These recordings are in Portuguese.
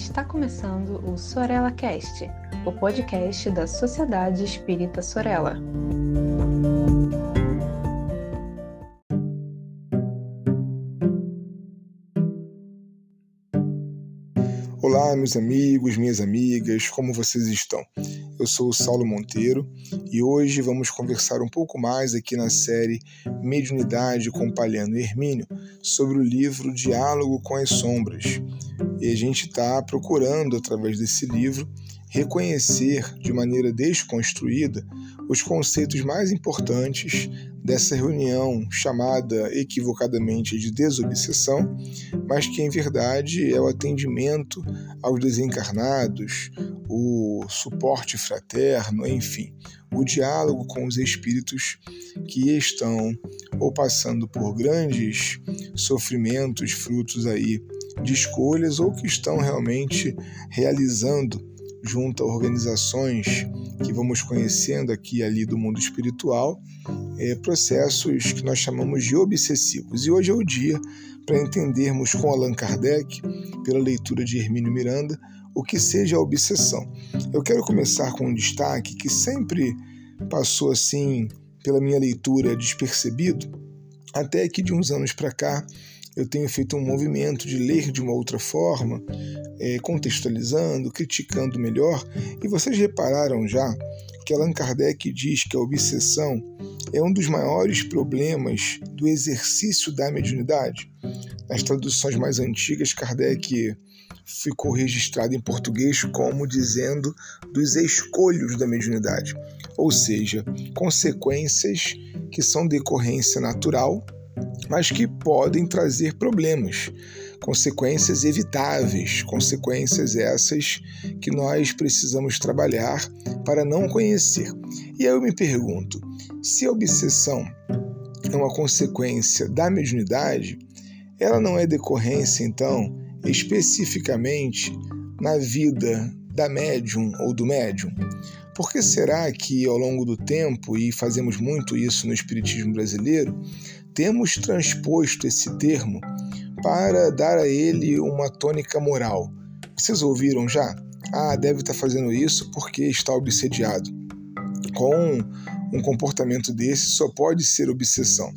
Está começando o Sorella Cast, o podcast da Sociedade Espírita Sorella. Olá, meus amigos, minhas amigas, como vocês estão? Eu sou o Saulo Monteiro e hoje vamos conversar um pouco mais aqui na série Mediunidade com Palhano Hermínio sobre o livro Diálogo com as Sombras. E a gente está procurando, através desse livro, reconhecer de maneira desconstruída os conceitos mais importantes dessa reunião chamada equivocadamente de desobsessão, mas que em verdade é o atendimento aos desencarnados, o suporte fraterno, enfim, o diálogo com os espíritos que estão ou passando por grandes sofrimentos, frutos aí de escolhas ou que estão realmente realizando junto a organizações que vamos conhecendo aqui e ali do mundo espiritual, é, processos que nós chamamos de obsessivos. E hoje é o dia para entendermos com Allan Kardec, pela leitura de Hermínio Miranda, o que seja a obsessão. Eu quero começar com um destaque que sempre passou assim pela minha leitura despercebido, até que de uns anos para cá eu tenho feito um movimento de ler de uma outra forma, é, contextualizando, criticando melhor, e vocês repararam já que Allan Kardec diz que a obsessão é um dos maiores problemas do exercício da mediunidade. Nas traduções mais antigas, Kardec ficou registrado em português como dizendo dos escolhos da mediunidade, ou seja, consequências que são decorrência natural mas que podem trazer problemas, consequências evitáveis, consequências essas que nós precisamos trabalhar para não conhecer. E aí eu me pergunto: se a obsessão é uma consequência da mediunidade, ela não é decorrência, então, especificamente na vida da médium ou do médium? Por que será que ao longo do tempo, e fazemos muito isso no Espiritismo brasileiro, temos transposto esse termo para dar a ele uma tônica moral. Vocês ouviram já? Ah, deve estar fazendo isso porque está obsediado. Com um comportamento desse só pode ser obsessão.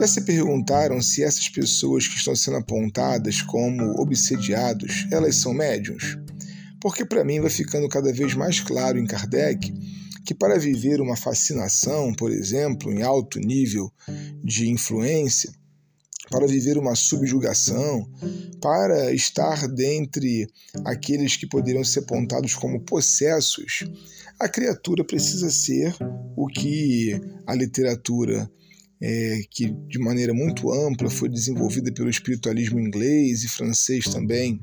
Já se perguntaram se essas pessoas que estão sendo apontadas como obsediados, elas são médiums? Porque para mim vai ficando cada vez mais claro em Kardec que para viver uma fascinação, por exemplo, em alto nível de influência, para viver uma subjugação, para estar dentre aqueles que poderiam ser apontados como possessos, a criatura precisa ser o que a literatura, é, que de maneira muito ampla foi desenvolvida pelo espiritualismo inglês e francês também,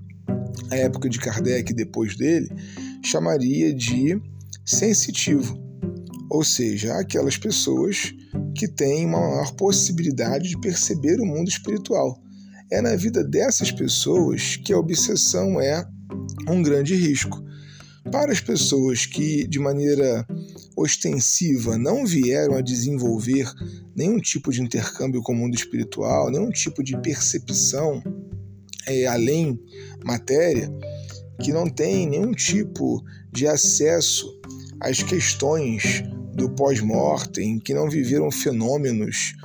a época de Kardec e depois dele, chamaria de sensitivo, ou seja, aquelas pessoas que têm uma maior possibilidade de perceber o mundo espiritual. É na vida dessas pessoas que a obsessão é um grande risco. Para as pessoas que, de maneira ostensiva, não vieram a desenvolver nenhum tipo de intercâmbio com o mundo espiritual, nenhum tipo de percepção é, além matéria, que não tem nenhum tipo de acesso às questões do pós-mortem, que não viveram fenômenos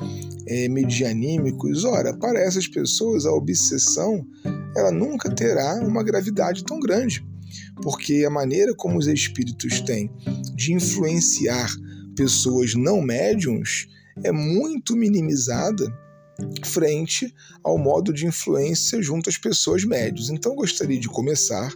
é, medianímicos, ora, para essas pessoas a obsessão ela nunca terá uma gravidade tão grande, porque a maneira como os espíritos têm de influenciar pessoas não médiums é muito minimizada frente ao modo de influência junto às pessoas médias. Então gostaria de começar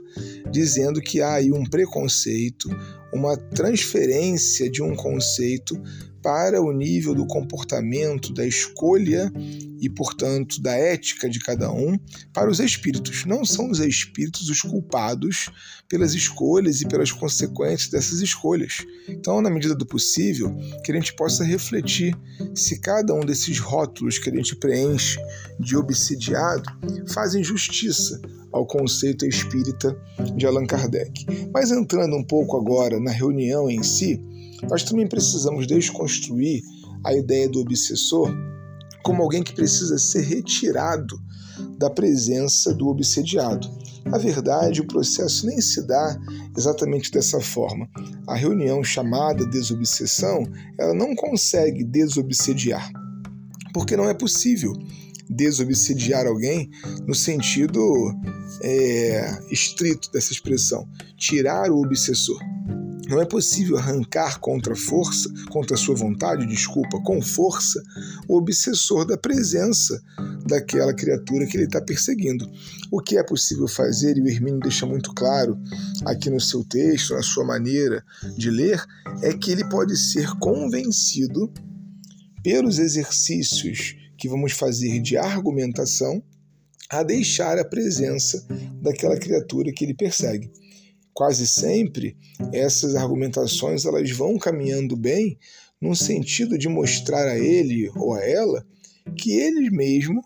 dizendo que há aí um preconceito, uma transferência de um conceito para o nível do comportamento, da escolha e, portanto, da ética de cada um para os espíritos. Não são os espíritos os culpados pelas escolhas e pelas consequências dessas escolhas. Então, na medida do possível, que a gente possa refletir se cada um desses rótulos que a gente preenche de obsidiado fazem justiça ao conceito espírita de Allan Kardec. Mas entrando um pouco agora na reunião em si, nós também precisamos desconstruir a ideia do obsessor como alguém que precisa ser retirado da presença do obsediado. Na verdade, o processo nem se dá exatamente dessa forma. A reunião chamada desobsessão, ela não consegue desobsediar, porque não é possível desobsediar alguém no sentido é, estrito dessa expressão, tirar o obsessor. Não é possível arrancar contra força, contra sua vontade, desculpa, com força, o obsessor da presença daquela criatura que ele está perseguindo. O que é possível fazer, e o Hermínio deixa muito claro aqui no seu texto, na sua maneira de ler, é que ele pode ser convencido pelos exercícios que vamos fazer de argumentação a deixar a presença daquela criatura que ele persegue quase sempre essas argumentações elas vão caminhando bem no sentido de mostrar a ele ou a ela que ele mesmo,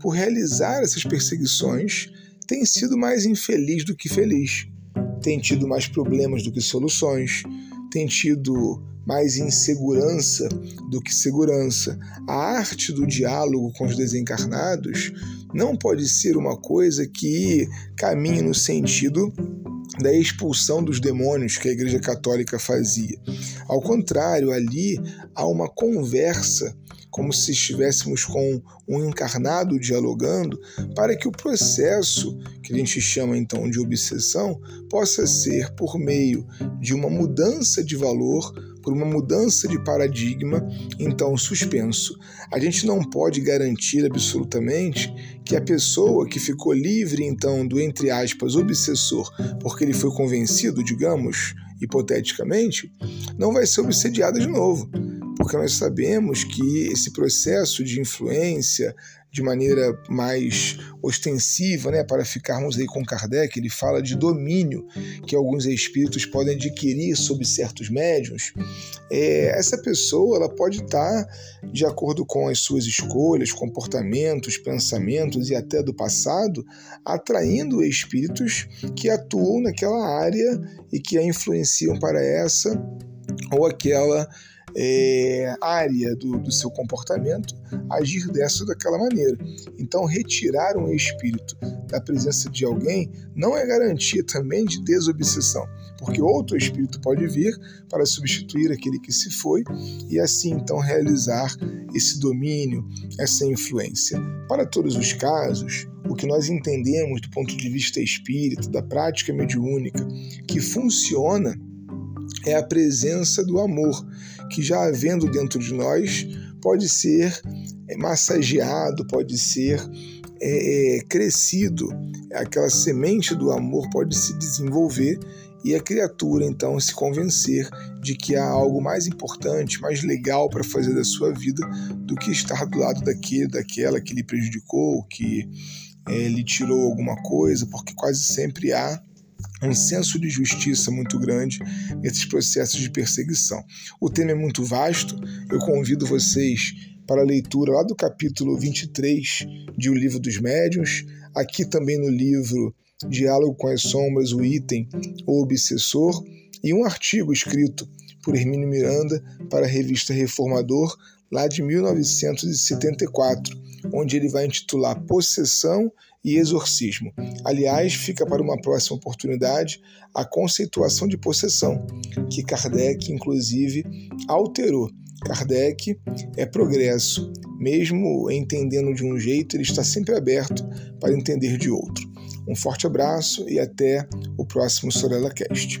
por realizar essas perseguições, tem sido mais infeliz do que feliz, tem tido mais problemas do que soluções, tem tido mais insegurança do que segurança. A arte do diálogo com os desencarnados não pode ser uma coisa que caminhe no sentido da expulsão dos demônios que a Igreja Católica fazia. Ao contrário, ali há uma conversa, como se estivéssemos com um encarnado dialogando, para que o processo, que a gente chama então de obsessão, possa ser por meio de uma mudança de valor por uma mudança de paradigma, então suspenso. A gente não pode garantir absolutamente que a pessoa que ficou livre então do entre aspas obsessor, porque ele foi convencido, digamos, hipoteticamente, não vai ser obsediada de novo porque nós sabemos que esse processo de influência de maneira mais ostensiva, né, para ficarmos aí com Kardec, ele fala de domínio que alguns espíritos podem adquirir sobre certos médiums. É, essa pessoa ela pode estar de acordo com as suas escolhas, comportamentos, pensamentos e até do passado, atraindo espíritos que atuam naquela área e que a influenciam para essa ou aquela é, área do, do seu comportamento agir dessa ou daquela maneira. Então, retirar um espírito da presença de alguém não é garantia também de desobsessão, porque outro espírito pode vir para substituir aquele que se foi e assim então realizar esse domínio, essa influência. Para todos os casos, o que nós entendemos do ponto de vista espírita, da prática mediúnica, que funciona é a presença do amor, que já havendo dentro de nós, pode ser massageado, pode ser é, é, crescido, aquela semente do amor pode se desenvolver e a criatura então se convencer de que há algo mais importante, mais legal para fazer da sua vida do que estar do lado daquele, daquela que lhe prejudicou, que é, lhe tirou alguma coisa, porque quase sempre há um senso de justiça muito grande nesses processos de perseguição. O tema é muito vasto, eu convido vocês para a leitura lá do capítulo 23 de O Livro dos Médiuns, aqui também no livro Diálogo com as Sombras, o item O Obsessor, e um artigo escrito por Hermínio Miranda para a revista Reformador, lá de 1974, onde ele vai intitular Possessão e exorcismo. Aliás, fica para uma próxima oportunidade a conceituação de possessão, que Kardec, inclusive, alterou. Kardec é progresso, mesmo entendendo de um jeito, ele está sempre aberto para entender de outro. Um forte abraço e até o próximo Sorella Cast.